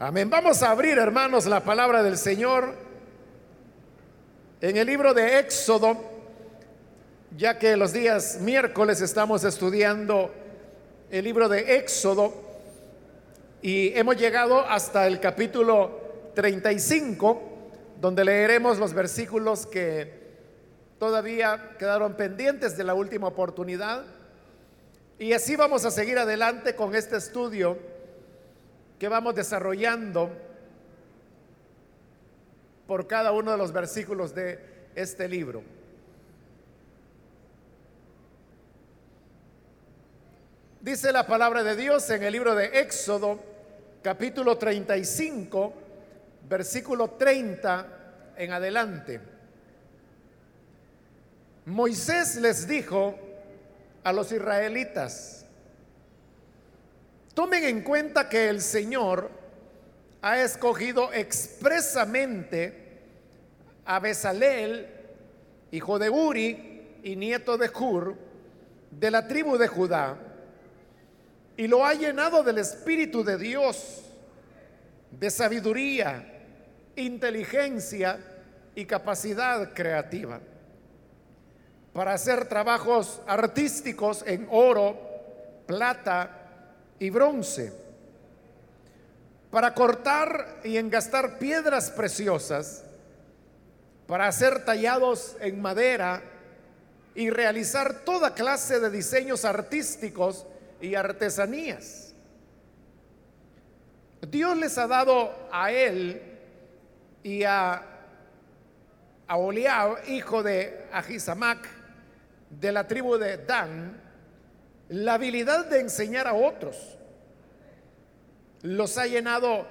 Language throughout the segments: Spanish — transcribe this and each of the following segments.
Amén. Vamos a abrir, hermanos, la palabra del Señor en el libro de Éxodo, ya que los días miércoles estamos estudiando el libro de Éxodo y hemos llegado hasta el capítulo 35, donde leeremos los versículos que todavía quedaron pendientes de la última oportunidad. Y así vamos a seguir adelante con este estudio que vamos desarrollando por cada uno de los versículos de este libro. Dice la palabra de Dios en el libro de Éxodo, capítulo 35, versículo 30 en adelante. Moisés les dijo a los israelitas, Tomen en cuenta que el Señor ha escogido expresamente a Bezalel, hijo de Uri y nieto de Hur, de la tribu de Judá, y lo ha llenado del Espíritu de Dios, de sabiduría, inteligencia y capacidad creativa, para hacer trabajos artísticos en oro, plata, y bronce, para cortar y engastar piedras preciosas, para hacer tallados en madera y realizar toda clase de diseños artísticos y artesanías. Dios les ha dado a él y a, a hijo de Ahisamac, de la tribu de Dan, la habilidad de enseñar a otros. Los ha llenado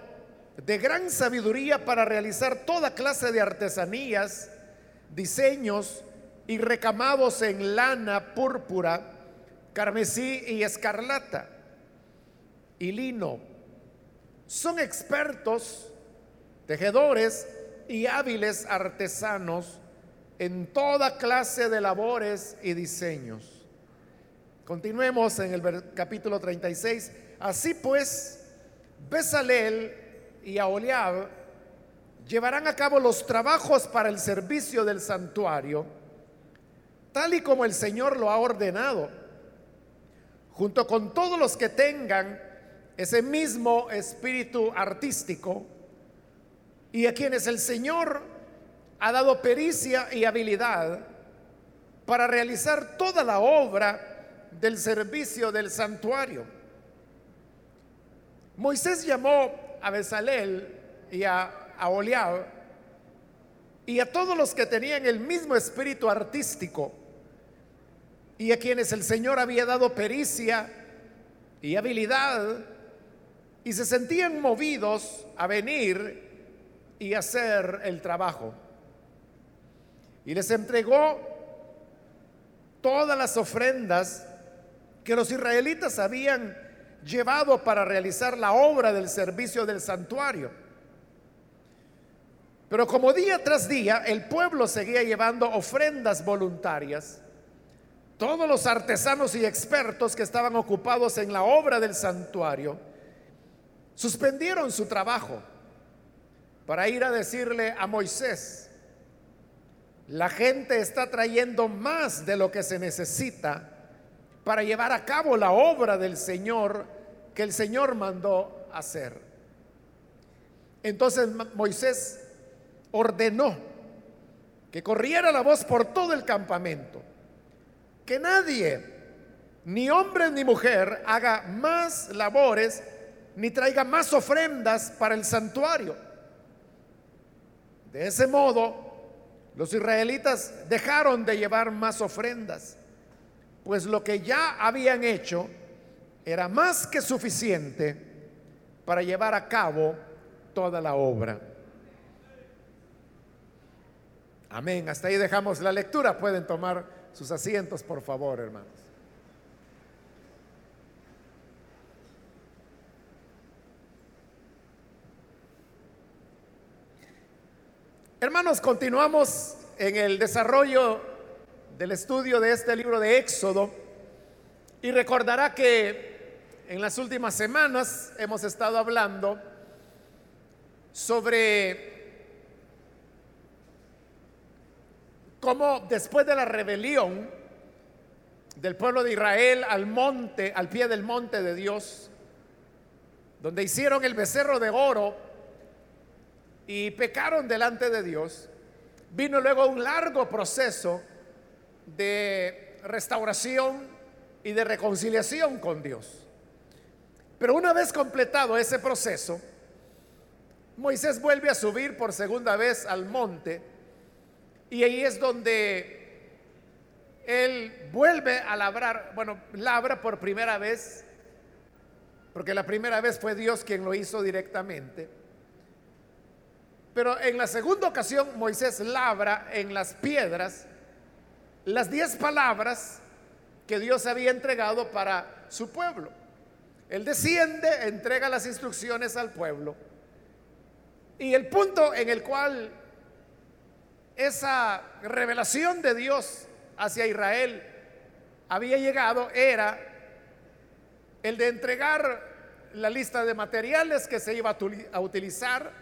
de gran sabiduría para realizar toda clase de artesanías, diseños y recamados en lana, púrpura, carmesí y escarlata y lino. Son expertos, tejedores y hábiles artesanos en toda clase de labores y diseños. Continuemos en el capítulo 36. Así pues, Besalel y Aholiab llevarán a cabo los trabajos para el servicio del santuario, tal y como el Señor lo ha ordenado, junto con todos los que tengan ese mismo espíritu artístico y a quienes el Señor ha dado pericia y habilidad para realizar toda la obra del servicio del santuario. Moisés llamó a Bezalel y a, a Oliab y a todos los que tenían el mismo espíritu artístico y a quienes el Señor había dado pericia y habilidad y se sentían movidos a venir y hacer el trabajo. Y les entregó todas las ofrendas que los israelitas habían llevado para realizar la obra del servicio del santuario. Pero como día tras día el pueblo seguía llevando ofrendas voluntarias, todos los artesanos y expertos que estaban ocupados en la obra del santuario suspendieron su trabajo para ir a decirle a Moisés, la gente está trayendo más de lo que se necesita para llevar a cabo la obra del Señor que el Señor mandó hacer. Entonces Moisés ordenó que corriera la voz por todo el campamento, que nadie, ni hombre ni mujer, haga más labores ni traiga más ofrendas para el santuario. De ese modo, los israelitas dejaron de llevar más ofrendas pues lo que ya habían hecho era más que suficiente para llevar a cabo toda la obra. Amén. Hasta ahí dejamos la lectura. Pueden tomar sus asientos, por favor, hermanos. Hermanos, continuamos en el desarrollo del estudio de este libro de Éxodo y recordará que en las últimas semanas hemos estado hablando sobre cómo después de la rebelión del pueblo de Israel al monte, al pie del monte de Dios, donde hicieron el becerro de oro y pecaron delante de Dios, vino luego un largo proceso de restauración y de reconciliación con Dios. Pero una vez completado ese proceso, Moisés vuelve a subir por segunda vez al monte y ahí es donde él vuelve a labrar, bueno, labra por primera vez, porque la primera vez fue Dios quien lo hizo directamente. Pero en la segunda ocasión Moisés labra en las piedras las diez palabras que Dios había entregado para su pueblo. Él desciende, entrega las instrucciones al pueblo. Y el punto en el cual esa revelación de Dios hacia Israel había llegado era el de entregar la lista de materiales que se iba a utilizar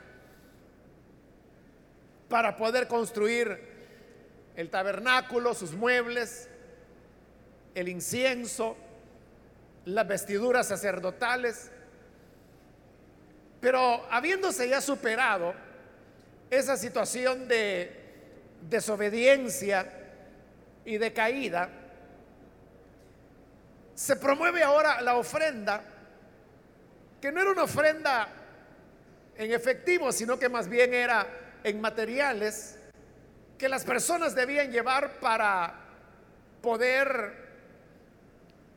para poder construir el tabernáculo, sus muebles, el incienso, las vestiduras sacerdotales. Pero habiéndose ya superado esa situación de desobediencia y de caída, se promueve ahora la ofrenda, que no era una ofrenda en efectivo, sino que más bien era en materiales que las personas debían llevar para poder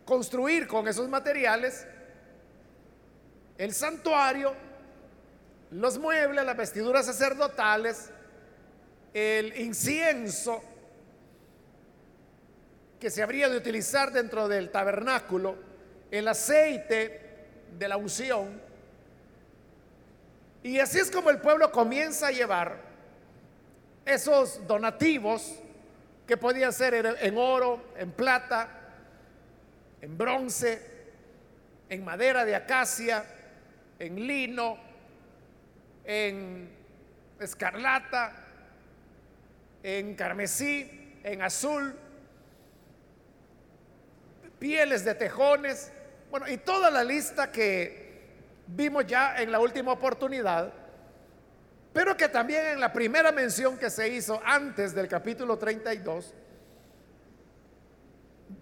construir con esos materiales el santuario, los muebles, las vestiduras sacerdotales, el incienso que se habría de utilizar dentro del tabernáculo, el aceite de la unción. Y así es como el pueblo comienza a llevar esos donativos que podían ser en oro, en plata, en bronce, en madera de acacia, en lino, en escarlata, en carmesí, en azul, pieles de tejones, bueno, y toda la lista que vimos ya en la última oportunidad pero que también en la primera mención que se hizo antes del capítulo 32,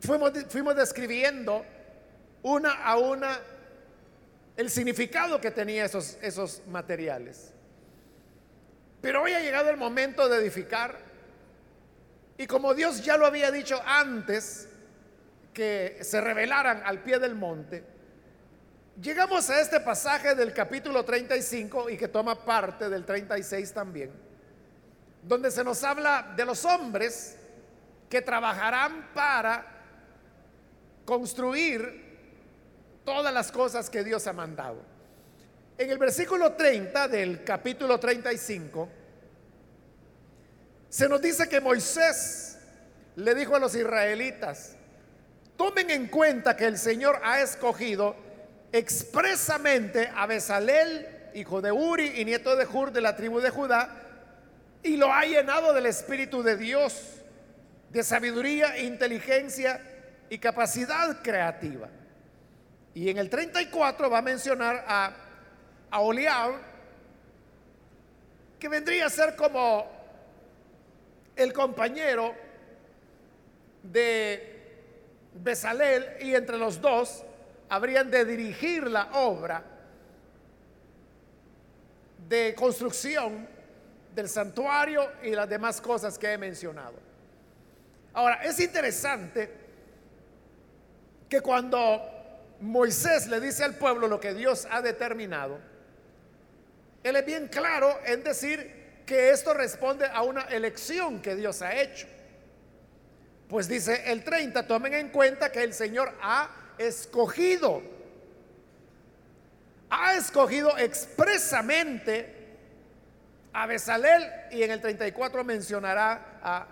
fuimos, fuimos describiendo una a una el significado que tenía esos, esos materiales. Pero hoy ha llegado el momento de edificar y como Dios ya lo había dicho antes que se revelaran al pie del monte, Llegamos a este pasaje del capítulo 35 y que toma parte del 36 también, donde se nos habla de los hombres que trabajarán para construir todas las cosas que Dios ha mandado. En el versículo 30 del capítulo 35 se nos dice que Moisés le dijo a los israelitas, tomen en cuenta que el Señor ha escogido expresamente a Besalel, hijo de Uri y nieto de Hur de la tribu de Judá, y lo ha llenado del Espíritu de Dios, de sabiduría, inteligencia y capacidad creativa. Y en el 34 va a mencionar a, a Oliab, que vendría a ser como el compañero de Besalel, y entre los dos habrían de dirigir la obra de construcción del santuario y las demás cosas que he mencionado. Ahora, es interesante que cuando Moisés le dice al pueblo lo que Dios ha determinado, él es bien claro en decir que esto responde a una elección que Dios ha hecho. Pues dice el 30, tomen en cuenta que el Señor ha escogido. Ha escogido expresamente a Besalel y en el 34 mencionará a,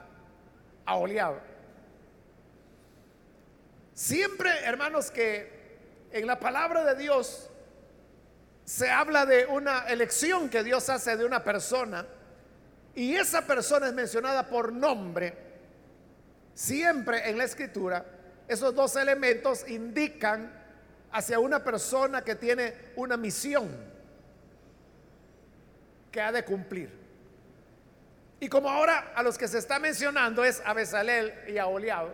a Oliab. Siempre, hermanos, que en la palabra de Dios se habla de una elección que Dios hace de una persona y esa persona es mencionada por nombre, siempre en la escritura, esos dos elementos indican hacia una persona que tiene una misión que ha de cumplir. Y como ahora a los que se está mencionando es a Besalel y a Oliab,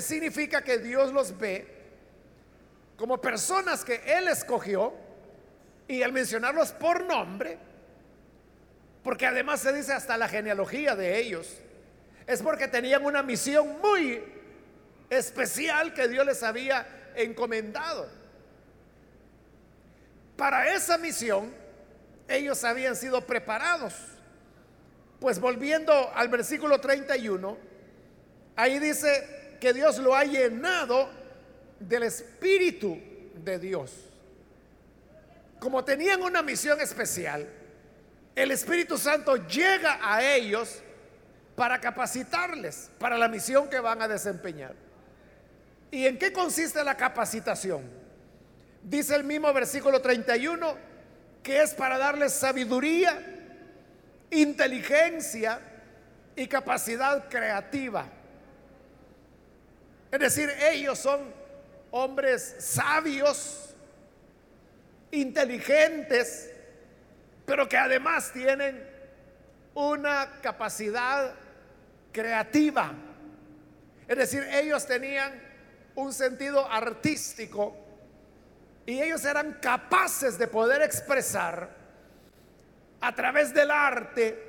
significa que Dios los ve como personas que Él escogió y al mencionarlos por nombre, porque además se dice hasta la genealogía de ellos, es porque tenían una misión muy especial que Dios les había encomendado. Para esa misión, ellos habían sido preparados. Pues volviendo al versículo 31, ahí dice que Dios lo ha llenado del Espíritu de Dios. Como tenían una misión especial, el Espíritu Santo llega a ellos para capacitarles para la misión que van a desempeñar. ¿Y en qué consiste la capacitación? Dice el mismo versículo 31 que es para darles sabiduría, inteligencia y capacidad creativa. Es decir, ellos son hombres sabios, inteligentes, pero que además tienen una capacidad creativa. Es decir, ellos tenían un sentido artístico y ellos eran capaces de poder expresar a través del arte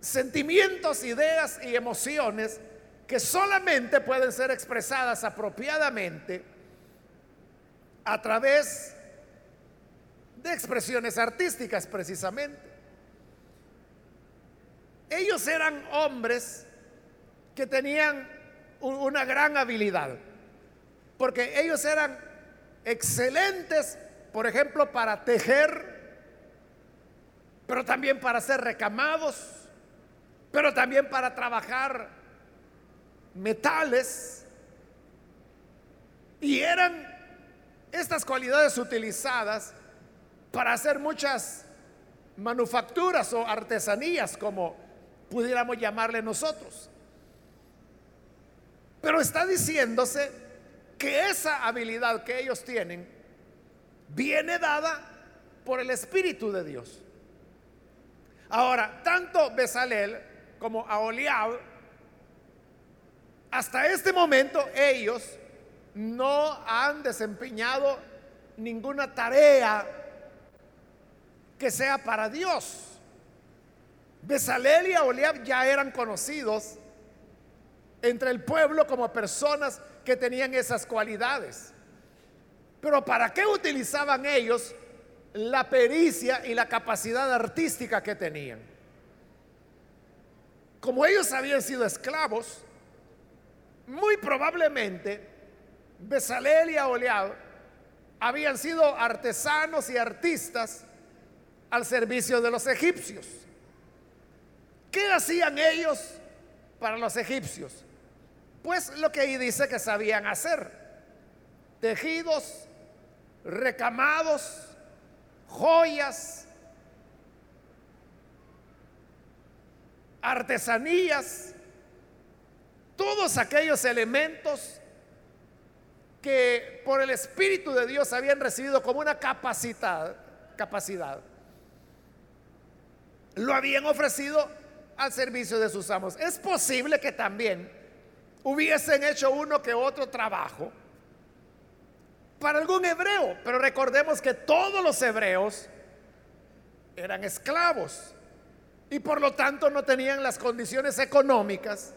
sentimientos, ideas y emociones que solamente pueden ser expresadas apropiadamente a través de expresiones artísticas precisamente. Ellos eran hombres que tenían una gran habilidad, porque ellos eran excelentes, por ejemplo, para tejer, pero también para hacer recamados, pero también para trabajar metales. Y eran estas cualidades utilizadas para hacer muchas manufacturas o artesanías, como pudiéramos llamarle nosotros. Pero está diciéndose que esa habilidad que ellos tienen viene dada por el Espíritu de Dios. Ahora, tanto Besalel como Aholiab, hasta este momento ellos no han desempeñado ninguna tarea que sea para Dios. Besalel y Aholiab ya eran conocidos entre el pueblo como personas que tenían esas cualidades. Pero ¿para qué utilizaban ellos la pericia y la capacidad artística que tenían? Como ellos habían sido esclavos, muy probablemente Besalel y Aholiab habían sido artesanos y artistas al servicio de los egipcios. ¿Qué hacían ellos para los egipcios? Pues lo que ahí dice que sabían hacer. Tejidos, recamados, joyas, artesanías, todos aquellos elementos que por el Espíritu de Dios habían recibido como una capacidad, capacidad lo habían ofrecido al servicio de sus amos. Es posible que también hubiesen hecho uno que otro trabajo para algún hebreo, pero recordemos que todos los hebreos eran esclavos y por lo tanto no tenían las condiciones económicas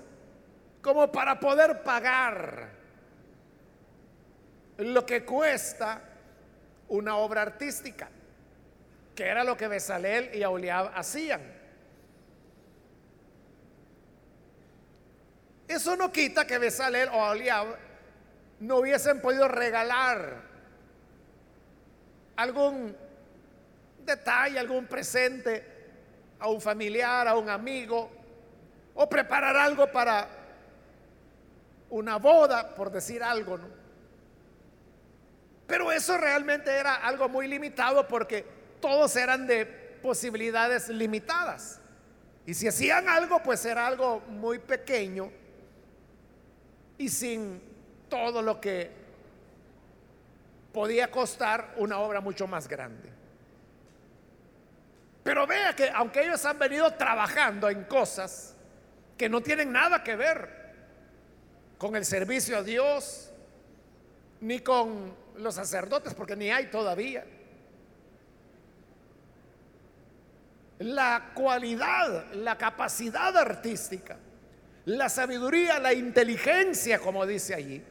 como para poder pagar lo que cuesta una obra artística que era lo que Besalel y Aholiab hacían. Eso no quita que Besalel o Aholiab no hubiesen podido regalar algún detalle, algún presente a un familiar, a un amigo, o preparar algo para una boda, por decir algo, ¿no? Pero eso realmente era algo muy limitado porque todos eran de posibilidades limitadas. Y si hacían algo, pues era algo muy pequeño y sin todo lo que podía costar una obra mucho más grande. Pero vea que aunque ellos han venido trabajando en cosas que no tienen nada que ver con el servicio a Dios, ni con los sacerdotes, porque ni hay todavía. La cualidad, la capacidad artística, la sabiduría, la inteligencia, como dice allí,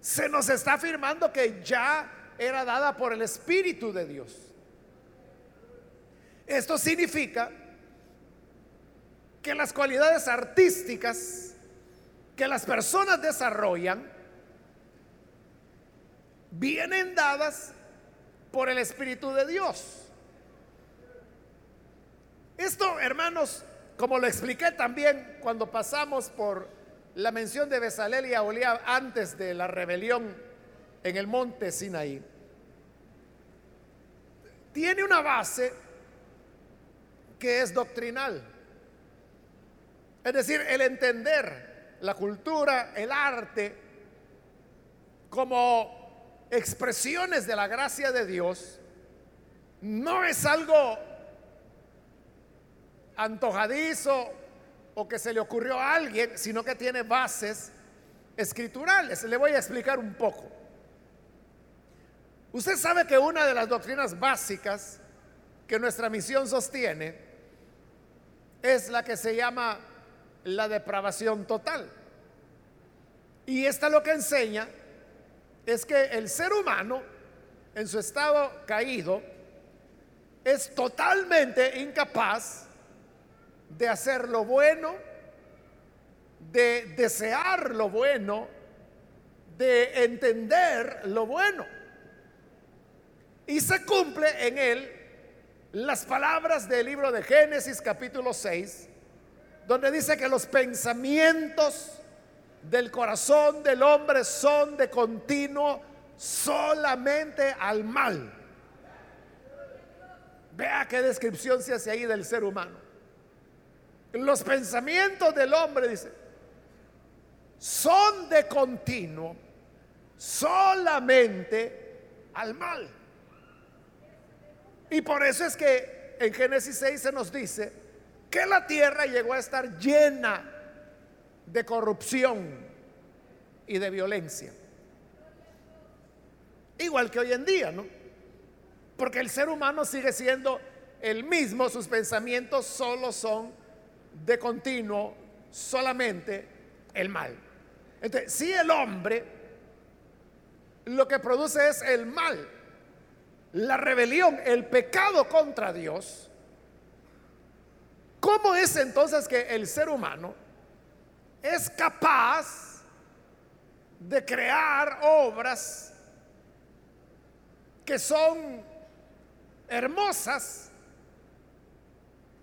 se nos está afirmando que ya era dada por el Espíritu de Dios. Esto significa que las cualidades artísticas que las personas desarrollan vienen dadas por el Espíritu de Dios. Esto, hermanos, como lo expliqué también cuando pasamos por la mención de Besalel y Aholiab antes de la rebelión en el monte Sinaí, tiene una base que es doctrinal. Es decir, el entender la cultura, el arte, como expresiones de la gracia de Dios, no es algo antojadizo o que se le ocurrió a alguien, sino que tiene bases escriturales. Le voy a explicar un poco. Usted sabe que una de las doctrinas básicas que nuestra misión sostiene es la que se llama la depravación total. Y esta lo que enseña es que el ser humano, en su estado caído, es totalmente incapaz de hacer lo bueno, de desear lo bueno, de entender lo bueno. Y se cumple en él las palabras del libro de Génesis capítulo 6, donde dice que los pensamientos del corazón del hombre son de continuo solamente al mal. Vea qué descripción se hace ahí del ser humano. Los pensamientos del hombre, dice, son de continuo solamente al mal. Y por eso es que en Génesis 6 se nos dice que la tierra llegó a estar llena de corrupción y de violencia. Igual que hoy en día, ¿no? Porque el ser humano sigue siendo el mismo, sus pensamientos solo son de continuo solamente el mal. Entonces, si el hombre lo que produce es el mal, la rebelión, el pecado contra Dios, ¿cómo es entonces que el ser humano es capaz de crear obras que son hermosas,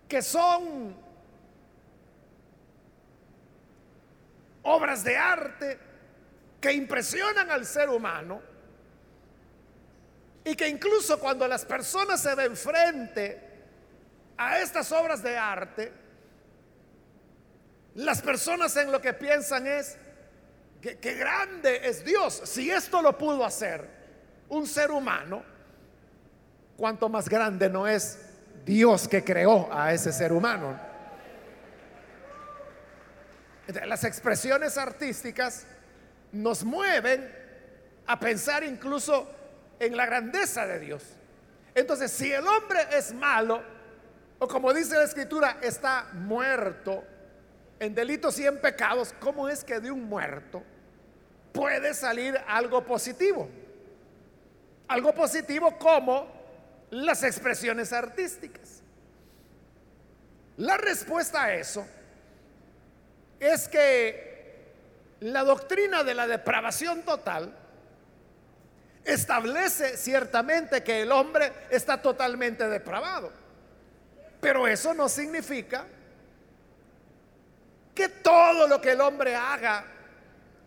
que son obras de arte, que impresionan al ser humano? Y que incluso cuando las personas se ven frente a estas obras de arte, las personas en lo que piensan es que, grande es Dios. Si esto lo pudo hacer un ser humano, cuanto más grande no es Dios que creó a ese ser humano. Las expresiones artísticas nos mueven a pensar incluso en la grandeza de Dios. Entonces, si el hombre es malo, o como dice la escritura, está muerto en delitos y en pecados, ¿cómo es que de un muerto puede salir algo positivo? Algo positivo como las expresiones artísticas. La respuesta a eso es que la doctrina de la depravación total establece ciertamente que el hombre está totalmente depravado. Pero eso no significa que todo lo que el hombre haga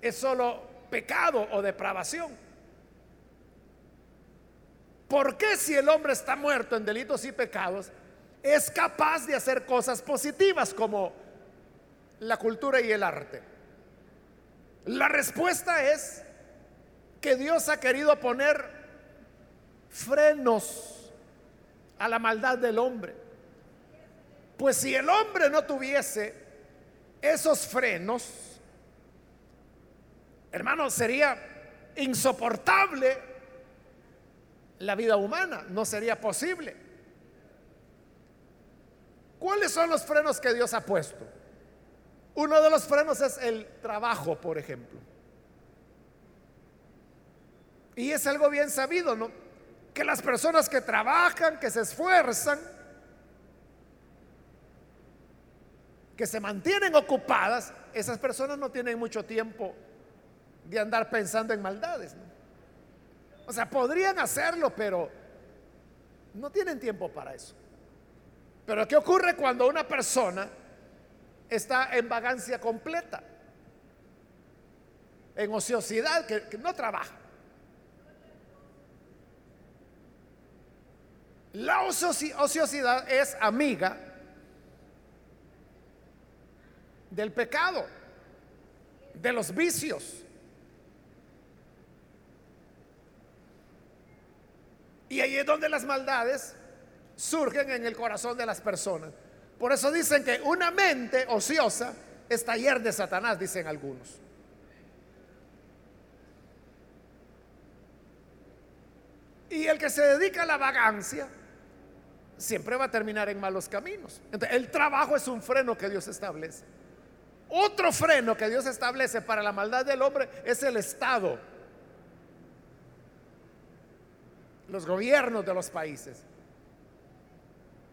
es solo pecado o depravación. ¿por qué si el hombre está muerto en delitos y pecados, es capaz de hacer cosas positivas como la cultura y el arte? La respuesta es que Dios ha querido poner frenos a la maldad del hombre. Pues si el hombre no tuviese esos frenos, hermano, sería insoportable la vida humana, no sería posible. ¿Cuáles son los frenos que Dios ha puesto? Uno de los frenos es el trabajo, por ejemplo. Y es algo bien sabido, ¿no? Que las personas que trabajan, que se esfuerzan, que se mantienen ocupadas, esas personas no tienen mucho tiempo de andar pensando en maldades. O sea, podrían hacerlo, pero no tienen tiempo para eso. Pero ¿qué ocurre cuando una persona está en vagancia completa? En ociosidad, que, no trabaja. La ociosidad es amiga del pecado, de los vicios. Y ahí es donde las maldades surgen en el corazón de las personas. Por eso dicen que una mente ociosa es taller de Satanás, dicen algunos. Y el que se dedica a la vagancia siempre va a terminar en malos caminos. El trabajo es un freno que Dios establece. Otro freno que Dios establece para la maldad del hombre es el Estado, los gobiernos de los países.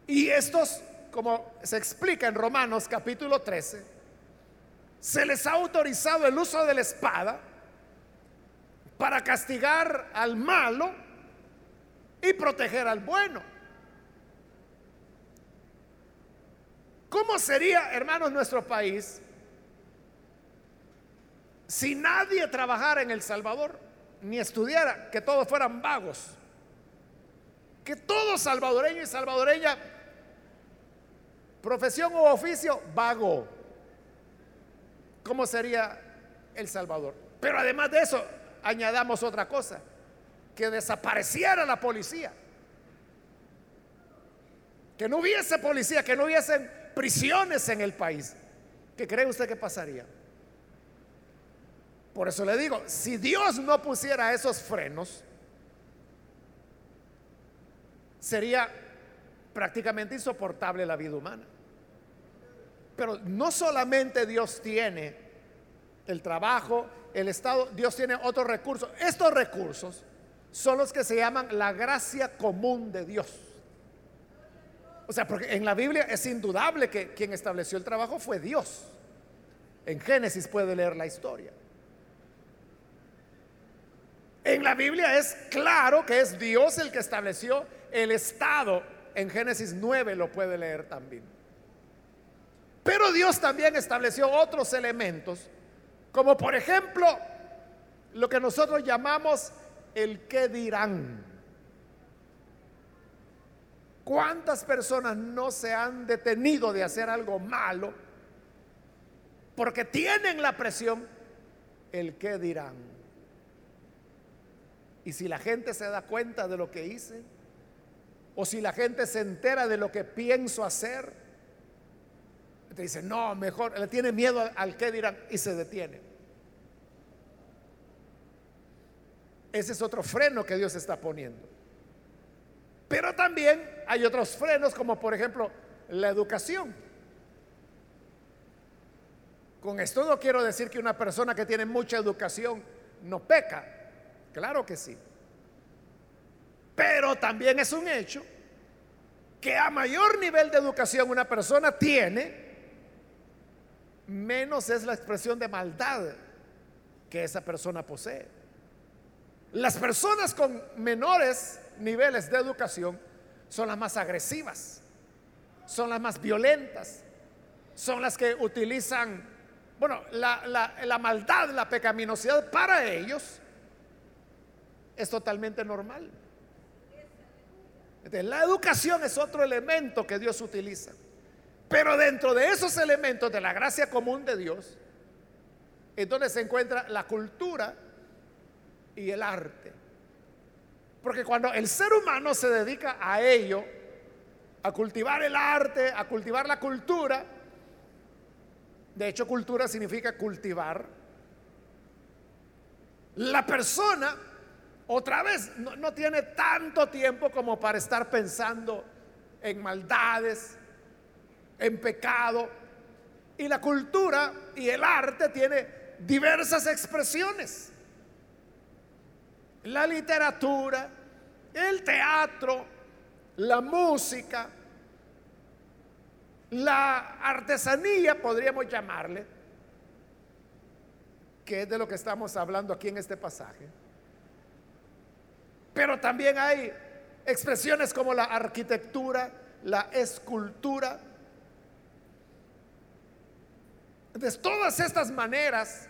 Y estos, como se explica en Romanos capítulo 13, se les ha autorizado el uso de la espada para castigar al malo y proteger al bueno. ¿Cómo sería, hermanos, nuestro país si nadie trabajara en El Salvador, ni estudiara, que todos fueran vagos, que todo salvadoreño y salvadoreña, profesión o oficio, vago, ¿cómo sería El Salvador? Pero además de eso, añadamos otra cosa, que desapareciera la policía, que no hubiese policía, que no hubiesen prisiones en el país. ¿Qué cree usted que pasaría? Por eso le digo, si Dios no pusiera esos frenos, sería prácticamente insoportable la vida humana. Pero no solamente Dios tiene el trabajo, el Estado, Dios tiene otros recursos. Estos recursos son los que se llaman la gracia común de Dios. O sea, porque en la Biblia es indudable que quien estableció el trabajo fue Dios. En Génesis puede leer la historia. En la Biblia es claro que es Dios el que estableció el Estado. En Génesis 9 lo puede leer también. Pero Dios también estableció otros elementos, como por ejemplo lo que nosotros llamamos el qué dirán. ¿Cuántas personas no se han detenido de hacer algo malo porque tienen la presión el qué dirán? Y si la gente se da cuenta de lo que hice, o si la gente se entera de lo que pienso hacer, te dice, no, mejor, le tiene miedo al que dirán y se detiene. Ese es otro freno que Dios está poniendo. Pero también hay otros frenos, como por ejemplo la educación. Con esto no quiero decir que una persona que tiene mucha educación no peca. Claro que sí. Pero también es un hecho que a mayor nivel de educación una persona tiene, menos es la expresión de maldad que esa persona posee. Las personas con menores niveles de educación son las más agresivas, son las más violentas, son las que utilizan, bueno, la, la maldad, la pecaminosidad para ellos es totalmente normal. La educación es otro elemento que Dios utiliza. Pero dentro de esos elementos de la gracia común de Dios, es donde se encuentra la cultura y el arte. Porque cuando el ser humano se dedica a ello, a cultivar el arte, a cultivar la cultura, de hecho cultura significa cultivar, la persona otra vez no, tiene tanto tiempo como para estar pensando en maldades, en pecado. Y la cultura y el arte tiene diversas expresiones la literatura, el teatro, la música, la artesanía, podríamos llamarle, que es de lo que estamos hablando aquí en este pasaje. Pero también hay expresiones como la arquitectura, la escultura. De todas estas maneras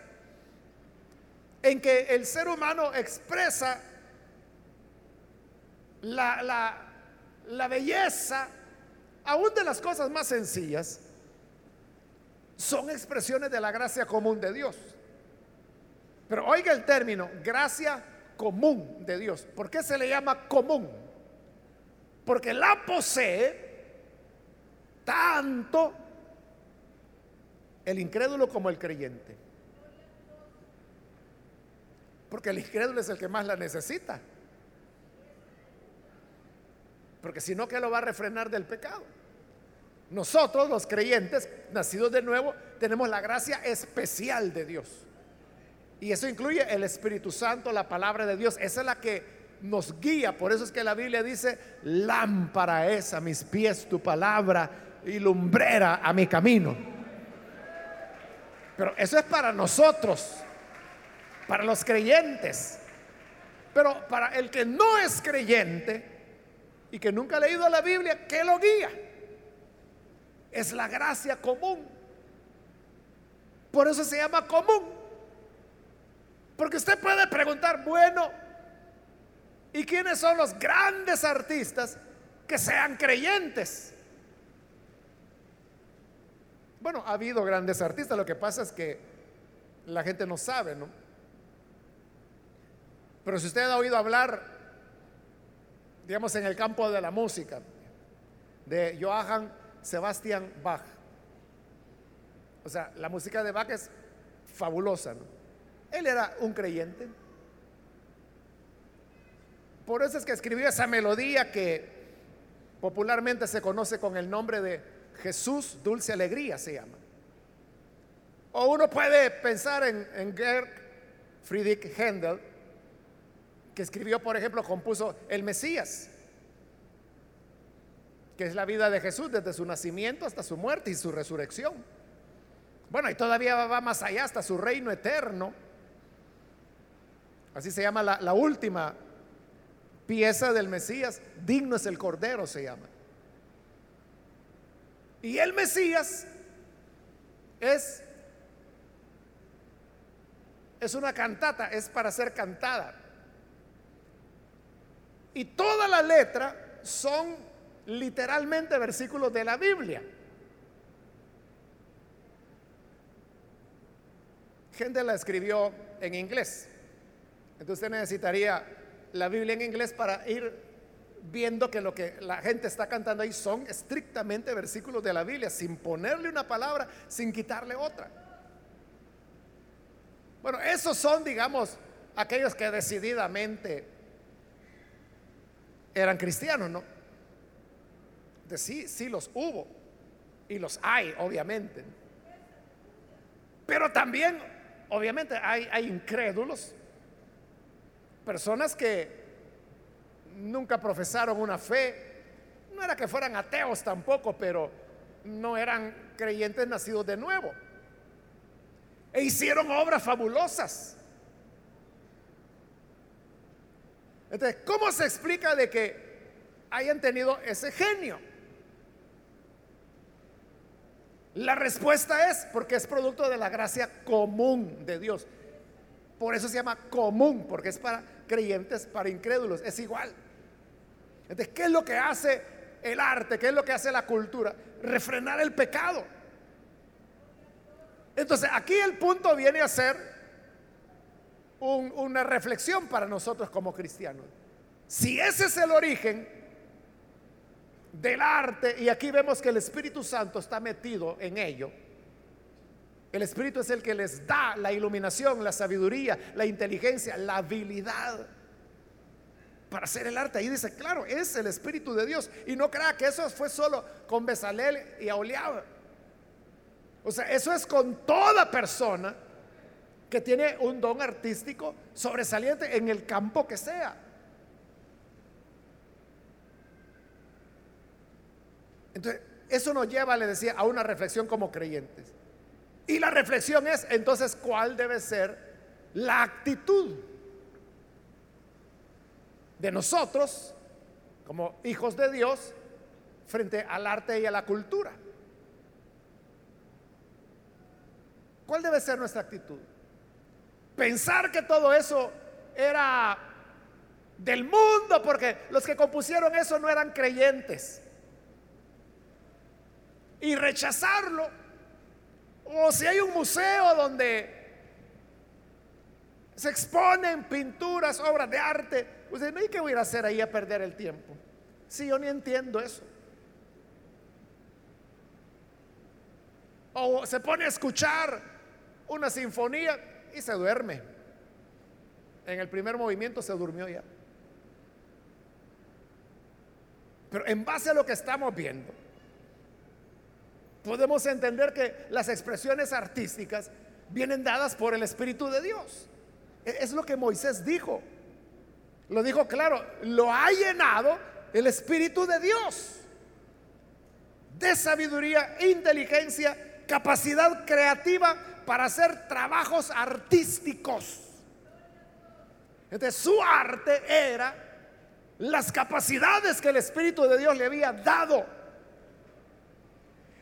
en que el ser humano expresa la, la, belleza, aún de las cosas más sencillas, son expresiones de la gracia común de Dios. Pero oiga el término, gracia común de Dios. ¿Por qué se le llama común? Porque la posee tanto el incrédulo como el creyente. Porque el incrédulo es el que más la necesita. Porque si no, ¿qué lo va a refrenar del pecado? Nosotros, los creyentes, nacidos de nuevo, tenemos la gracia especial de Dios. Y eso incluye el Espíritu Santo, la palabra de Dios. Esa es la que nos guía. Por eso es que la Biblia dice, lámpara es a mis pies tu palabra y lumbrera a mi camino. Pero eso es para nosotros para los creyentes. Pero para el que no es creyente y que nunca ha leído la Biblia, ¿qué lo guía? Es la gracia común. Por eso se llama común. Porque usted puede preguntar, bueno, ¿y quiénes son los grandes artistas que sean creyentes? Bueno, ha habido grandes artistas, lo que pasa es que la gente no sabe, ¿no? Pero si usted ha oído hablar, digamos, en el campo de la música, de Johann Sebastian Bach, o sea, la música de Bach es fabulosa, ¿no? Él era un creyente. Por eso es que escribió esa melodía que popularmente se conoce con el nombre de Jesús Dulce Alegría, se llama. O uno puede pensar en, en Friedrich Händel, que escribió, por ejemplo, compuso El Mesías, que es la vida de Jesús desde su nacimiento hasta su muerte y su resurrección. Bueno, y todavía va más allá hasta su reino eterno. Así se llama la, última pieza del Mesías. Digno es el Cordero, se llama. Y el Mesías es, es una cantata, es para ser cantada. Y toda la letra son literalmente versículos de la Biblia. Gente la escribió en inglés. Entonces usted necesitaría la Biblia en inglés para ir viendo que lo que la gente está cantando ahí son estrictamente versículos de la Biblia, sin ponerle una palabra, sin quitarle otra. Bueno, esos son, digamos, aquellos que decididamente eran cristianos, ¿no? De sí, sí los hubo y los hay, obviamente. Pero también, obviamente, hay, hay incrédulos, personas que nunca profesaron una fe, no era que fueran ateos tampoco, pero no eran creyentes nacidos de nuevo. E hicieron obras fabulosas. Entonces, ¿cómo se explica de que hayan tenido ese genio? La respuesta es porque es producto de la gracia común de Dios. Por eso se llama común, porque es para creyentes, para incrédulos, es igual. Entonces, ¿qué es lo que hace el arte? ¿Qué es lo que hace la cultura? Refrenar el pecado. Entonces, aquí el punto viene a ser una reflexión para nosotros como cristianos. Si ese es el origen del arte, y aquí vemos que el Espíritu Santo está metido en ello, el Espíritu es el que les da la iluminación, la sabiduría, la inteligencia, la habilidad para hacer el arte. Ahí dice, claro, es el Espíritu de Dios. Y no crea que eso fue solo con Besalel y Aoliab. O sea, eso es con toda persona que tiene un don artístico sobresaliente en el campo que sea. Entonces, eso nos lleva, le decía, a una reflexión como creyentes. Y la reflexión es, entonces, ¿cuál debe ser la actitud de nosotros como hijos de Dios frente al arte y a la cultura? ¿Cuál debe ser nuestra actitud? Pensar que todo eso era del mundo, porque los que compusieron eso no eran creyentes. Y rechazarlo. O si hay un museo donde se exponen pinturas, obras de arte, usted no hay que ir a hacer ahí a perder el tiempo. Si yo ni entiendo eso. O se pone a escuchar una sinfonía y se duerme. En el primer movimiento se durmió ya. Pero en base a lo que estamos viendo, podemos entender que las expresiones artísticas vienen dadas por el Espíritu de Dios. E-, es lo que Moisés dijo. Lo dijo claro, lo ha llenado el Espíritu de Dios de sabiduría, inteligencia, capacidad creativa para hacer trabajos artísticos. Entonces su arte era las capacidades que el Espíritu de Dios le había dado.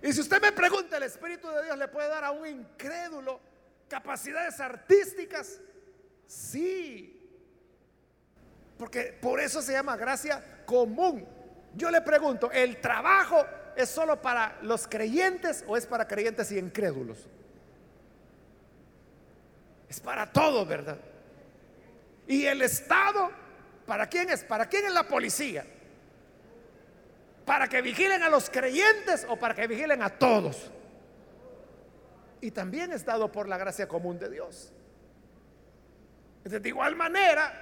Y si usted me pregunta, ¿el Espíritu de Dios le puede dar a un incrédulo capacidades artísticas? Sí. Porque por eso se llama gracia común. Yo le pregunto, ¿el trabajo es solo para los creyentes o es para creyentes y incrédulos? Es para todo, ¿verdad? Y el Estado, ¿para quién es? ¿Para quién es la policía? ¿Para que vigilen a los creyentes o para que vigilen a todos? Y también es dado por la gracia común de Dios. de igual manera,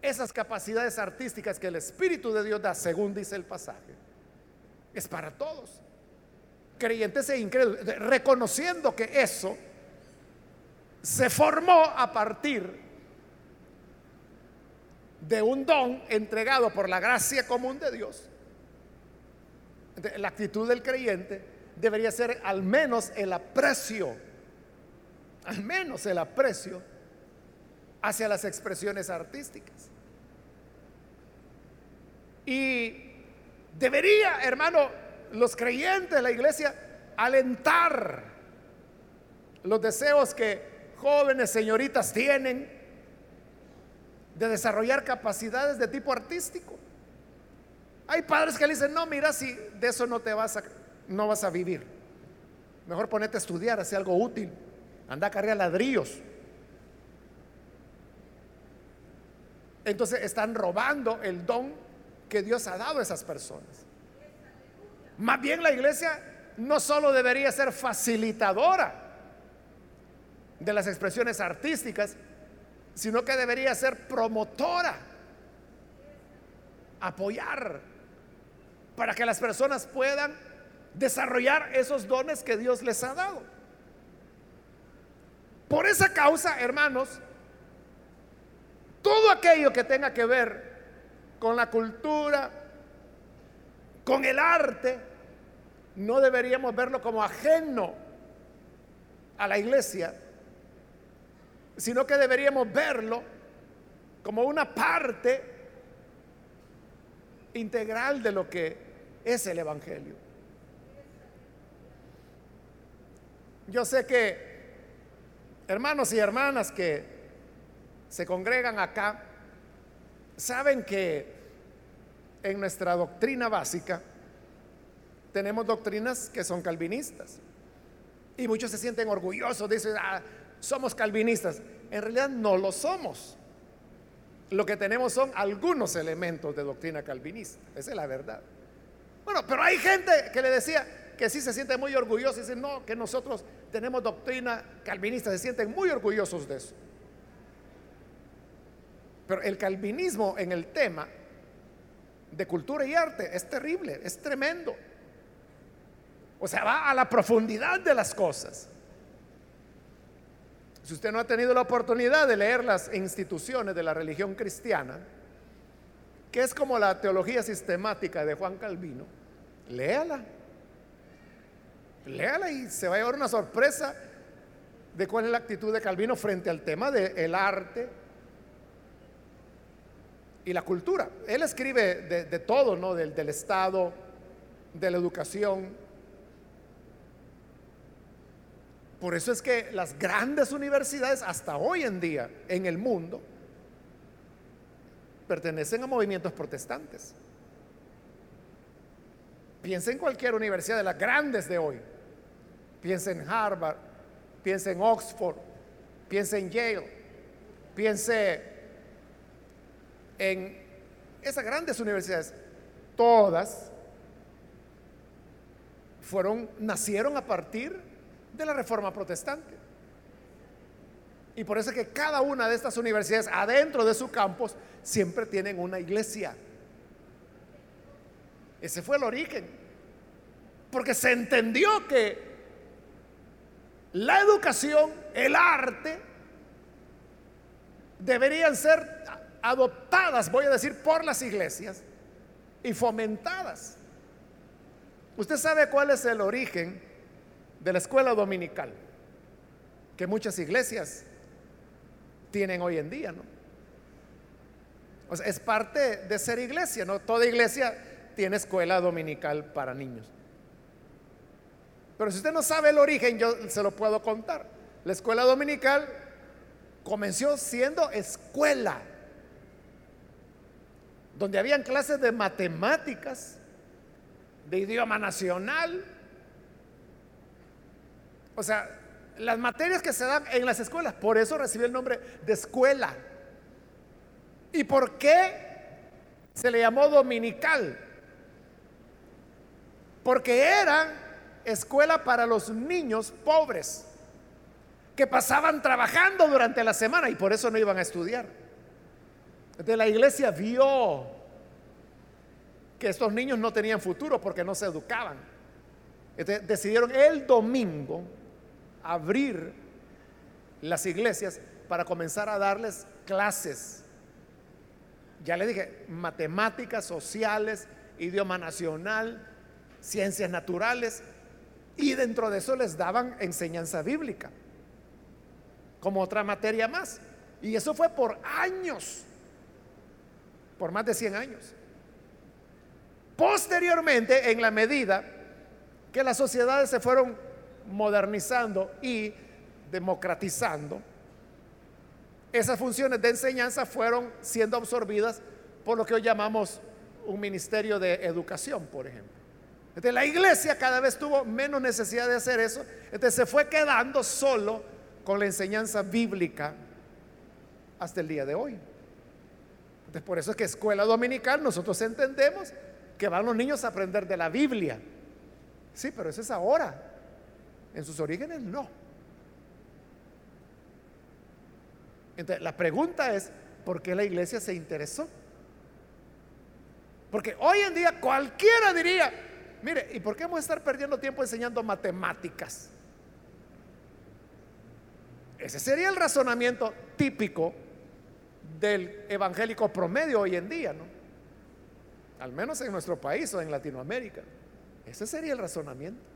esas capacidades artísticas que el Espíritu de Dios da, según dice el pasaje, es para todos, creyentes e incrédulos, reconociendo que eso se formó a partir de un don entregado por la gracia común de Dios. La actitud del creyente debería ser al menos el aprecio, al menos el aprecio hacia las expresiones artísticas. Y debería, hermano, los creyentes de la iglesia alentar los deseos que jóvenes, señoritas tienen de desarrollar capacidades de tipo artístico. Hay padres que le dicen, no, mira, si de eso no te vas a, no vas a vivir. Mejor ponete a estudiar, hacer algo útil. Anda a cargar ladrillos. Entonces están robando el don que Dios ha dado a esas personas. Más bien la iglesia no solo debería ser facilitadora de las expresiones artísticas, sino que debería ser promotora, apoyar, para que las personas puedan desarrollar esos dones que Dios les ha dado. Por esa causa, hermanos, todo aquello que tenga que ver con la cultura, con el arte, no deberíamos verlo como ajeno a la iglesia, sino que deberíamos verlo como una parte integral de lo que es el Evangelio. Yo sé que hermanos y hermanas que se congregan acá Saben que en nuestra doctrina básica tenemos doctrinas que son calvinistas. Y muchos se sienten orgullosos, dicen, ah, somos calvinistas. En realidad no lo somos. Lo que tenemos son algunos elementos de doctrina calvinista. Esa es la verdad. Bueno, pero hay gente que le decía que sí se siente muy orgulloso y dice, no, que nosotros tenemos doctrina calvinista, se sienten muy orgullosos de eso. Pero el calvinismo en el tema de cultura y arte es terrible, es tremendo. O sea, va a la profundidad de las cosas. Si usted no ha tenido la oportunidad de leer las instituciones de la religión cristiana, que es como la teología sistemática de Juan Calvino, léala. Léala y se va a llevar una sorpresa de cuál es la actitud de Calvino frente al tema del arte y la cultura. Él escribe de, todo, ¿no? Del Estado, de la educación. Por eso es que las grandes universidades hasta hoy en día en el mundo pertenecen a movimientos protestantes. Piensa en cualquier universidad de las grandes de hoy. Piensa en Harvard, piensa en Oxford, piensa en Yale, piense en esas grandes universidades, todas fueron, nacieron a partir de la reforma protestante. Y por eso es que cada una de estas universidades, adentro de su campus, siempre tienen una iglesia. Ese fue el origen. Porque se entendió que la educación, el arte, deberían ser adoptadas, voy a decir, por las iglesias y fomentadas. Usted sabe cuál es el origen de la escuela dominical que muchas iglesias tienen hoy en día, ¿no? O sea, es parte de ser iglesia, ¿no? Toda iglesia tiene escuela dominical para niños. Pero si usted no sabe el origen, yo se lo puedo contar. La escuela dominical comenzó siendo escuela donde habían clases de matemáticas, de idioma nacional. O sea, las materias que se dan en las escuelas, por eso recibió el nombre de escuela. ¿Y por qué se le llamó dominical? Porque eran escuela para los niños pobres que pasaban trabajando durante la semana y por eso no iban a estudiar de la iglesia vio que estos niños no tenían futuro porque no se educaban. decidieron el domingo abrir las iglesias para comenzar a darles clases. Ya le dije, matemáticas, sociales, idioma nacional, ciencias naturales, y dentro de eso les daban enseñanza bíblica, como otra materia más. Y eso fue por años por más de 100 años. Posteriormente, en la medida que las sociedades se fueron modernizando y democratizando, esas funciones de enseñanza fueron siendo absorbidas por lo que hoy llamamos un ministerio de educación, por ejemplo. Entonces la iglesia cada vez tuvo menos necesidad de hacer eso, entonces se fue quedando solo con la enseñanza bíblica hasta el día de hoy por eso es que escuela dominical nosotros entendemos que van los niños a aprender de la Biblia. Sí, pero eso es ahora. En sus orígenes no. Entonces, la pregunta es, ¿por qué la iglesia se interesó? Porque hoy en día cualquiera diría, mire, ¿y por qué vamos a estar perdiendo tiempo enseñando matemáticas? Ese sería el razonamiento típico del evangélico promedio hoy en día, ¿no? Al menos en nuestro país o en Latinoamérica. Ese sería el razonamiento.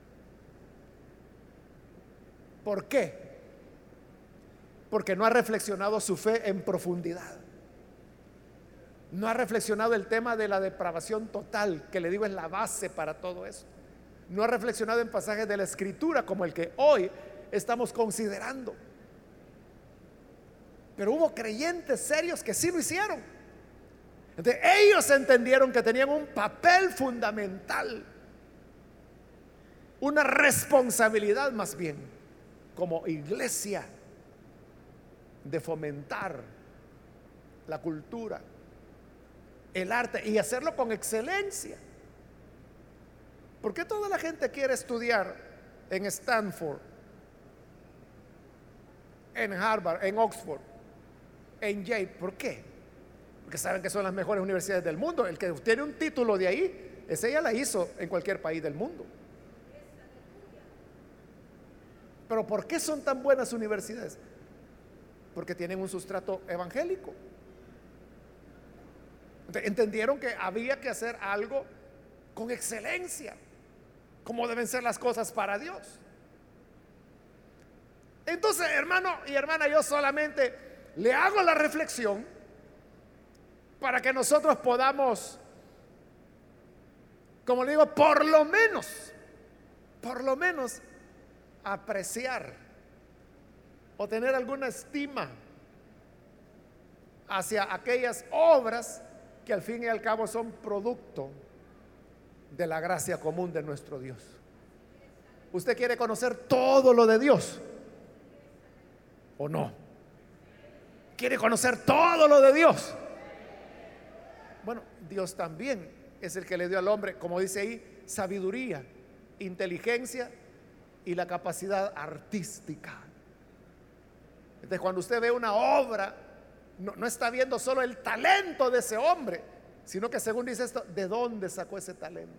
¿Por qué? Porque no ha reflexionado su fe en profundidad. No ha reflexionado el tema de la depravación total, que le digo es la base para todo eso. No ha reflexionado en pasajes de la escritura como el que hoy estamos considerando. Pero hubo creyentes serios que sí lo hicieron. Entonces, ellos entendieron que tenían un papel fundamental, una responsabilidad más bien, como iglesia, de fomentar la cultura, el arte y hacerlo con excelencia. ¿Por qué toda la gente quiere estudiar en Stanford, en Harvard, en Oxford, en Yale? ¿Por qué? porque saben que son las mejores universidades del mundo. El que tiene un título de ahí, ese ya la hizo en cualquier país del mundo. Pero ¿por qué son tan buenas universidades? Porque tienen un sustrato evangélico. Entendieron que había que hacer algo con excelencia, como deben ser las cosas para Dios. Entonces, hermano y hermana, yo solamente le hago la reflexión para que nosotros podamos, como le digo, por lo menos, por lo menos apreciar o tener alguna estima hacia aquellas obras que al fin y al cabo son producto de la gracia común de nuestro Dios. ¿Usted quiere conocer todo lo de Dios? ¿O no? ¿Quiere conocer todo lo de Dios? Bueno, Dios también es el que le dio al hombre, como dice ahí, sabiduría, inteligencia y la capacidad artística. Entonces, cuando usted ve una obra, no, está viendo solo el talento de ese hombre, sino que según dice esto, ¿de dónde sacó ese talento?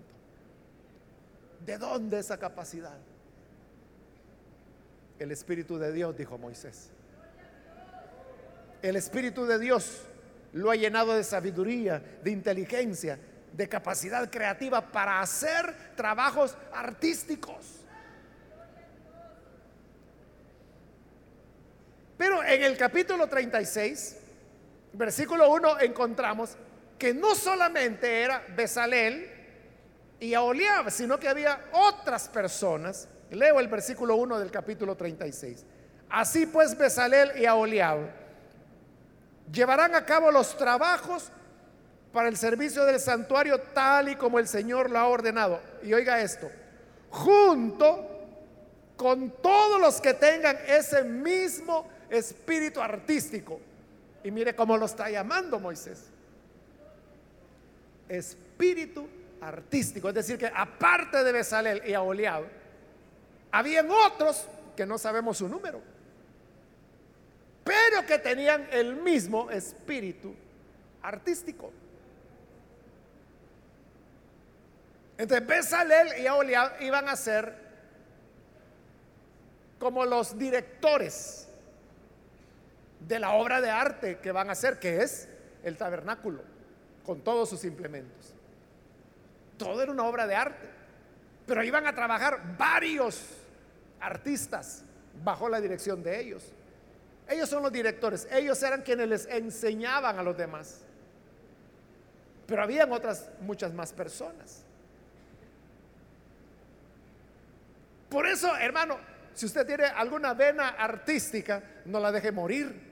¿De dónde esa capacidad? El Espíritu de Dios, dijo Moisés. El Espíritu de Dios lo ha llenado de sabiduría, de inteligencia, de capacidad creativa para hacer trabajos artísticos. Pero en el capítulo 36, versículo 1, encontramos que no solamente era Besalel y Aholiab, sino que había otras personas. Leo el versículo 1 del capítulo 36. Así pues, Besalel y Aholiab llevarán a cabo los trabajos para el servicio del santuario tal y como el Señor lo ha ordenado. Y oiga esto, junto con todos los que tengan ese mismo espíritu artístico. Y mire cómo lo está llamando Moisés. Espíritu artístico. Es decir, que aparte de Besalel y Aholiab, habían otros que no sabemos su número pero que tenían el mismo espíritu artístico. Entonces Besalel y Aholiab iban a ser como los directores de la obra de arte que van a hacer, que es el tabernáculo, con todos sus implementos. Todo era una obra de arte, pero iban a trabajar varios artistas bajo la dirección de ellos. Ellos son los directores, ellos eran quienes les enseñaban a los demás. Pero habían otras muchas más personas. Por eso, hermano, si usted tiene alguna vena artística, no la deje morir.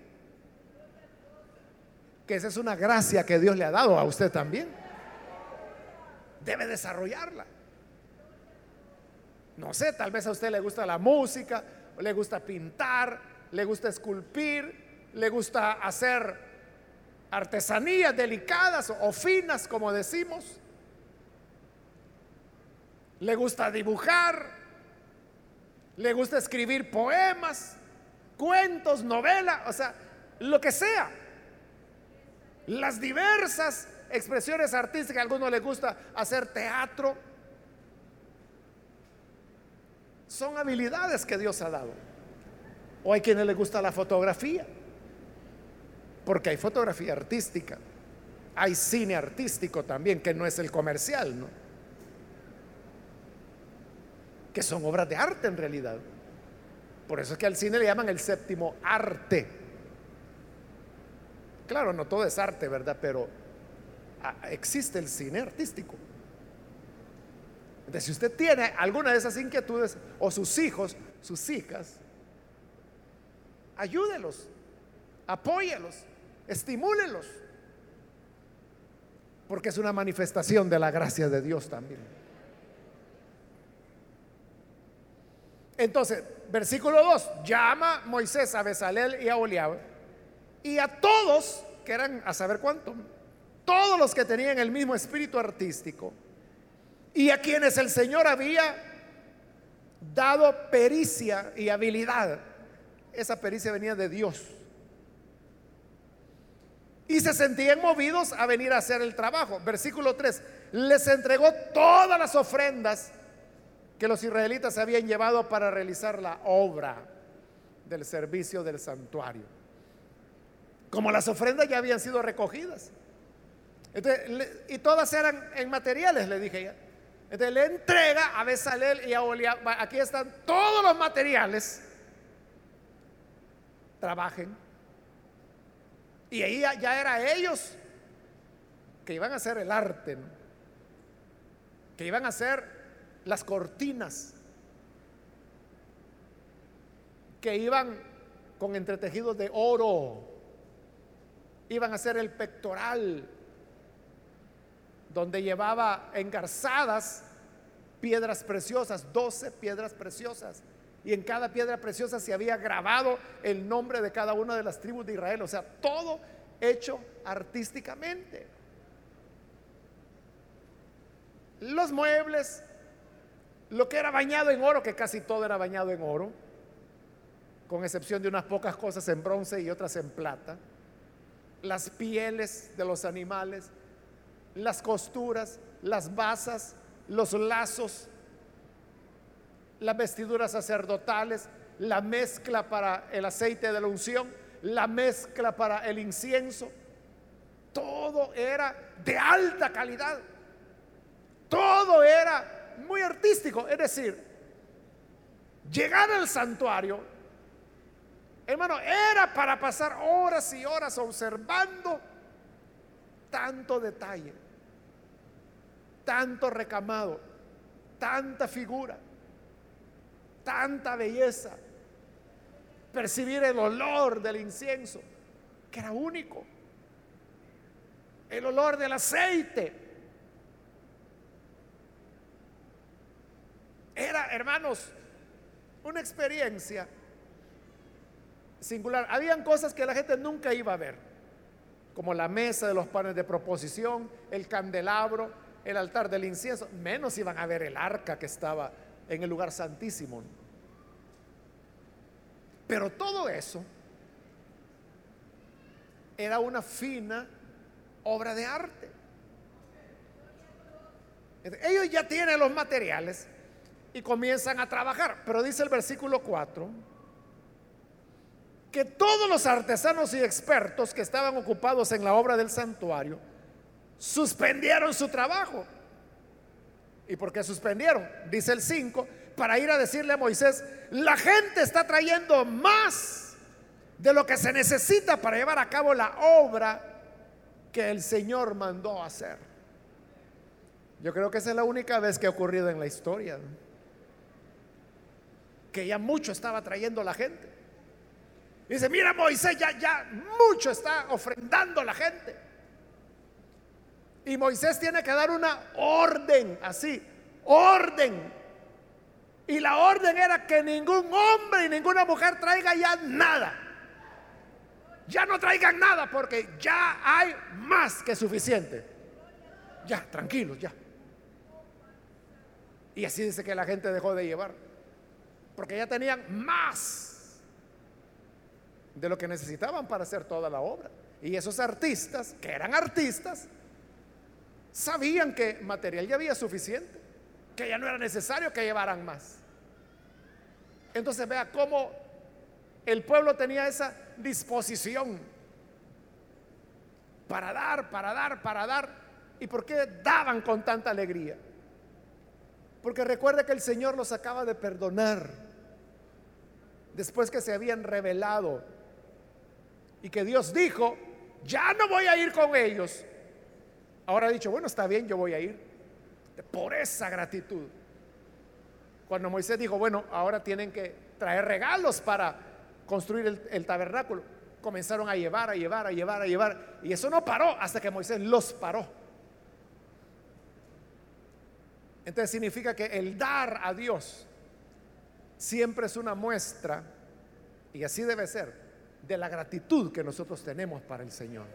Que esa es una gracia que Dios le ha dado a usted también. Debe desarrollarla. No sé, tal vez a usted le gusta la música, le gusta pintar, le gusta esculpir, le gusta hacer artesanías delicadas o finas, como decimos. Le gusta dibujar, le gusta escribir poemas, cuentos, novelas, o sea, lo que sea. Las diversas expresiones artísticas, a algunos les gusta hacer teatro. Son habilidades que Dios ha dado. O hay quienes les gusta la fotografía, porque hay fotografía artística. Hay cine artístico también, que no es el comercial, ¿no? Que son obras de arte en realidad. Por eso es que al cine le llaman el séptimo arte. Claro, no todo es arte, ¿verdad? Pero ah, existe el cine artístico. Entonces, si usted tiene alguna de esas inquietudes, o sus hijos, sus hijas, ayúdelos, apóyelos, estimúlelos. porque es una manifestación de la gracia de Dios también. Entonces, versículo 2, llama Moisés a Besalel y a Oliab y a todos, que eran a saber cuánto, todos los que tenían el mismo espíritu artístico y a quienes el Señor había dado pericia y habilidad. Esa pericia venía de Dios. Y se sentían movidos a venir a hacer el trabajo. Versículo 3. Les entregó todas las ofrendas que los israelitas habían llevado para realizar la obra del servicio del santuario. Como las ofrendas ya habían sido recogidas. y todas eran en materiales, le dije ya. Entonces le entrega a Besalel y a Oliab. Aquí están todos los materiales. Trabajen. Y ahí ya, era ellos que iban a hacer el arte, que iban a hacer las cortinas, que iban con entretejidos de oro, iban a hacer el pectoral, donde llevaba engarzadas piedras preciosas, 12 piedras preciosas. Y en cada piedra preciosa se había grabado el nombre de cada una de las tribus de Israel. O sea, todo hecho artísticamente. Los muebles, lo que era bañado en oro, que casi todo era bañado en oro, con excepción de unas pocas cosas en bronce y otras en plata. Las pieles de los animales, las costuras, las basas, los lazos, las vestiduras sacerdotales, la mezcla para el aceite de la unción, la mezcla para el incienso. Todo era de alta calidad. Todo era muy artístico. Es decir, llegar al santuario, hermano, era para pasar horas y horas observando tanto detalle, tanto recamado, tanta figura tanta belleza, percibir el olor del incienso, que era único, el olor del aceite. Era, hermanos, una experiencia singular. Habían cosas que la gente nunca iba a ver, como la mesa de los panes de proposición, el candelabro, el altar del incienso. Menos iban a ver el arca que estaba en el lugar santísimo. Pero todo eso era una fina obra de arte. Ellos ya tienen los materiales y comienzan a trabajar. Pero dice el versículo 4 que todos los artesanos y expertos que estaban ocupados en la obra del santuario suspendieron su trabajo ¿Y por qué suspendieron? Dice el 5, para ir a decirle a Moisés, la gente está trayendo más de lo que se necesita para llevar a cabo la obra que el Señor mandó hacer. Yo creo que esa es la única vez que ha ocurrido en la historia. Que ya mucho estaba trayendo la gente. Dice, mira Moisés, ya, ya mucho está ofrendando la gente. Y Moisés tiene que dar una orden, así, orden. Y la orden era que ningún hombre y ninguna mujer traiga ya nada. Ya no traigan nada porque ya hay más que suficiente. Ya, tranquilos, ya. Y así dice que la gente dejó de llevar. Porque ya tenían más de lo que necesitaban para hacer toda la obra. Y esos artistas, que eran artistas, sabían que material ya había suficiente, que ya no era necesario que llevaran más. Entonces vea cómo el pueblo tenía esa disposición para dar, para dar, para dar. ¿Y por qué daban con tanta alegría? Porque recuerde que el Señor los acaba de perdonar después que se habían revelado y que Dios dijo, ya no voy a ir con ellos, Ahora ha dicho, bueno, está bien, yo voy a ir. Por esa gratitud. Cuando Moisés dijo, bueno, ahora tienen que traer regalos para construir el, tabernáculo, comenzaron a llevar, a llevar, a llevar, a llevar. Y eso no paró hasta que Moisés los paró. Entonces significa que el dar a Dios siempre es una muestra, y así debe ser, de la gratitud que nosotros tenemos para el Señor.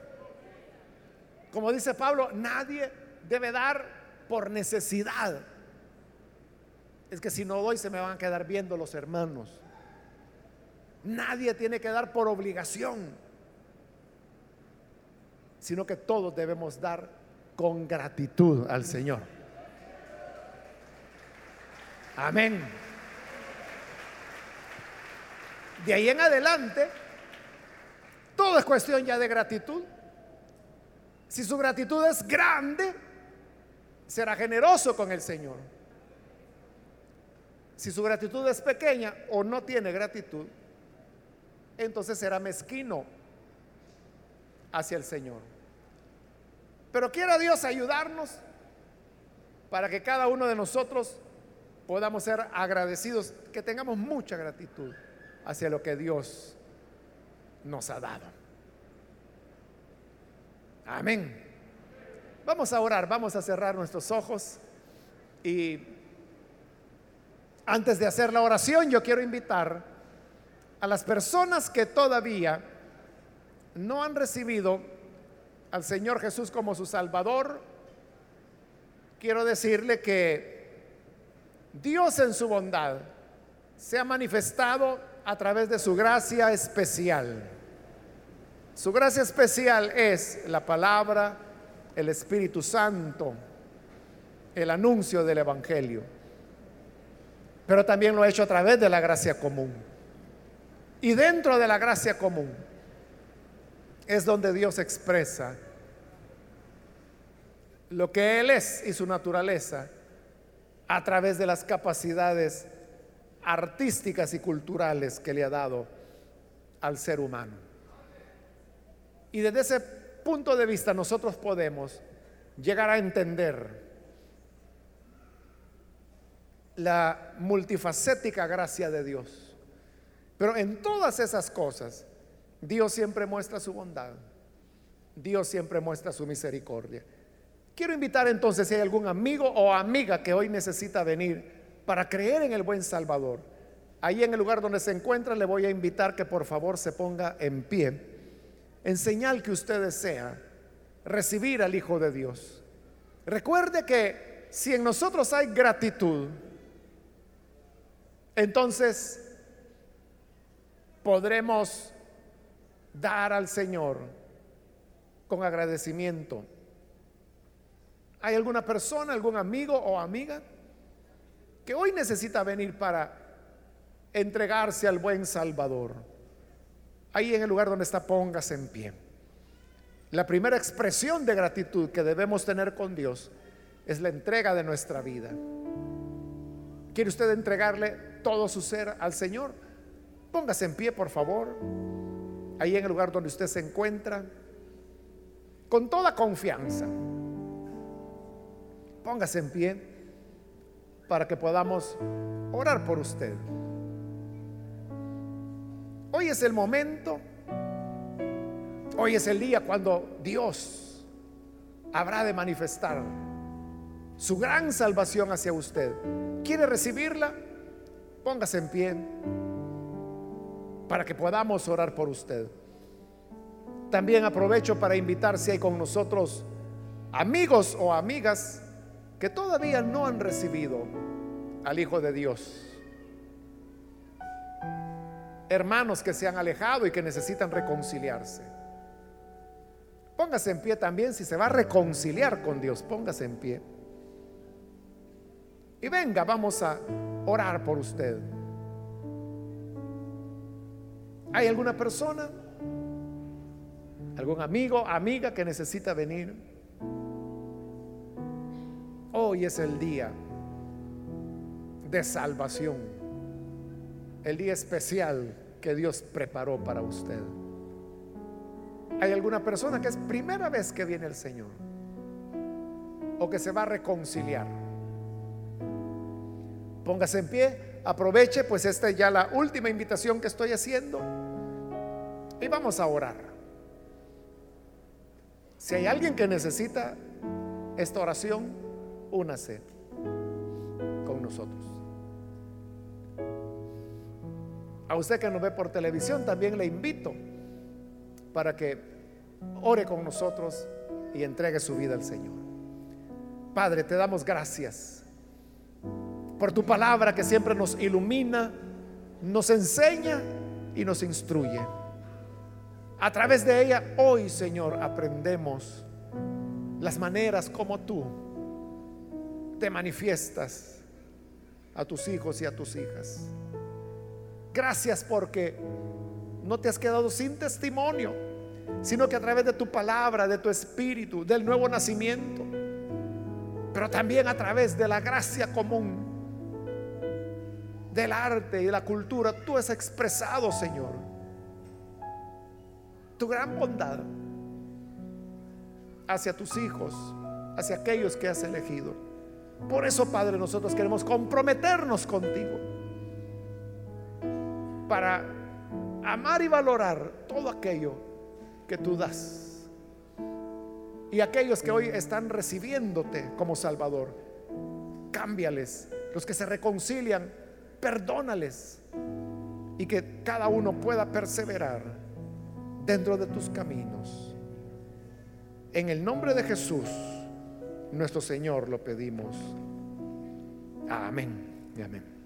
Como dice Pablo, nadie debe dar por necesidad. Es que si no doy se me van a quedar viendo los hermanos. Nadie tiene que dar por obligación, sino que todos debemos dar con gratitud al Señor. Amén. De ahí en adelante, todo es cuestión ya de gratitud. Si su gratitud es grande, será generoso con el Señor. Si su gratitud es pequeña o no tiene gratitud, entonces será mezquino hacia el Señor. Pero quiera Dios ayudarnos para que cada uno de nosotros podamos ser agradecidos, que tengamos mucha gratitud hacia lo que Dios nos ha dado. Amén. Vamos a orar, vamos a cerrar nuestros ojos y antes de hacer la oración yo quiero invitar a las personas que todavía no han recibido al Señor Jesús como su Salvador, quiero decirle que Dios en su bondad se ha manifestado a través de su gracia especial. Su gracia especial es la palabra, el Espíritu Santo, el anuncio del Evangelio. Pero también lo ha hecho a través de la gracia común. Y dentro de la gracia común es donde Dios expresa lo que Él es y su naturaleza a través de las capacidades artísticas y culturales que le ha dado al ser humano. Y desde ese punto de vista nosotros podemos llegar a entender la multifacética gracia de Dios pero en todas esas cosas, Dios siempre muestra su bondad. Dios siempre muestra su misericordia. Quiero invitar entonces si hay algún amigo o amiga que hoy necesita venir para creer en el buen Salvador. Ahí en el lugar donde se encuentra le voy a invitar que por favor se ponga en pie en señal que usted desea recibir al Hijo de Dios. Recuerde que si en nosotros hay gratitud, entonces podremos dar al Señor con agradecimiento. ¿Hay alguna persona, algún amigo o amiga que hoy necesita venir para entregarse al buen Salvador? Ahí en el lugar donde está, póngase en pie. La primera expresión de gratitud que debemos tener con Dios es la entrega de nuestra vida. ¿Quiere usted entregarle todo su ser al Señor? Póngase en pie, por favor, ahí en el lugar donde usted se encuentra, con toda confianza. Póngase en pie para que podamos orar por usted. Hoy es el momento, hoy es el día cuando Dios habrá de manifestar su gran salvación hacia usted. ¿Quiere recibirla? Póngase en pie para que podamos orar por usted. También aprovecho para invitar si hay con nosotros amigos o amigas que todavía no han recibido al Hijo de Dios. Hermanos que se han alejado y que necesitan reconciliarse. Póngase en pie también si se va a reconciliar con Dios. Póngase en pie. Y venga, vamos a orar por usted. ¿Hay alguna persona? ¿Algún amigo, amiga que necesita venir? Hoy es el día de salvación, el día especial que Dios preparó para usted. ¿Hay alguna persona que es primera vez que viene el Señor? ¿O que se va a reconciliar? Póngase en pie aproveche, pues esta es ya la última invitación que estoy haciendo. Y vamos a orar. Si hay alguien que necesita esta oración, únase. nosotros. A usted que nos ve por televisión también le invito para que ore con nosotros y entregue su vida al Señor. Padre, te damos gracias por tu palabra que siempre nos ilumina, nos enseña y nos instruye. A través de ella hoy, Señor, aprendemos las maneras como tú te manifiestas a tus hijos y a tus hijas. Gracias porque no te has quedado sin testimonio, sino que a través de tu palabra, de tu espíritu, del nuevo nacimiento, pero también a través de la gracia común, del arte y de la cultura, tú has expresado, Señor, tu gran bondad hacia tus hijos, hacia aquellos que has elegido. Por eso, Padre, nosotros queremos comprometernos contigo para amar y valorar todo aquello que tú das. Y aquellos que hoy están recibiéndote como Salvador, cámbiales. Los que se reconcilian, perdónales. Y que cada uno pueda perseverar dentro de tus caminos. En el nombre de Jesús, nuestro Señor, lo pedimos. Amén y amén.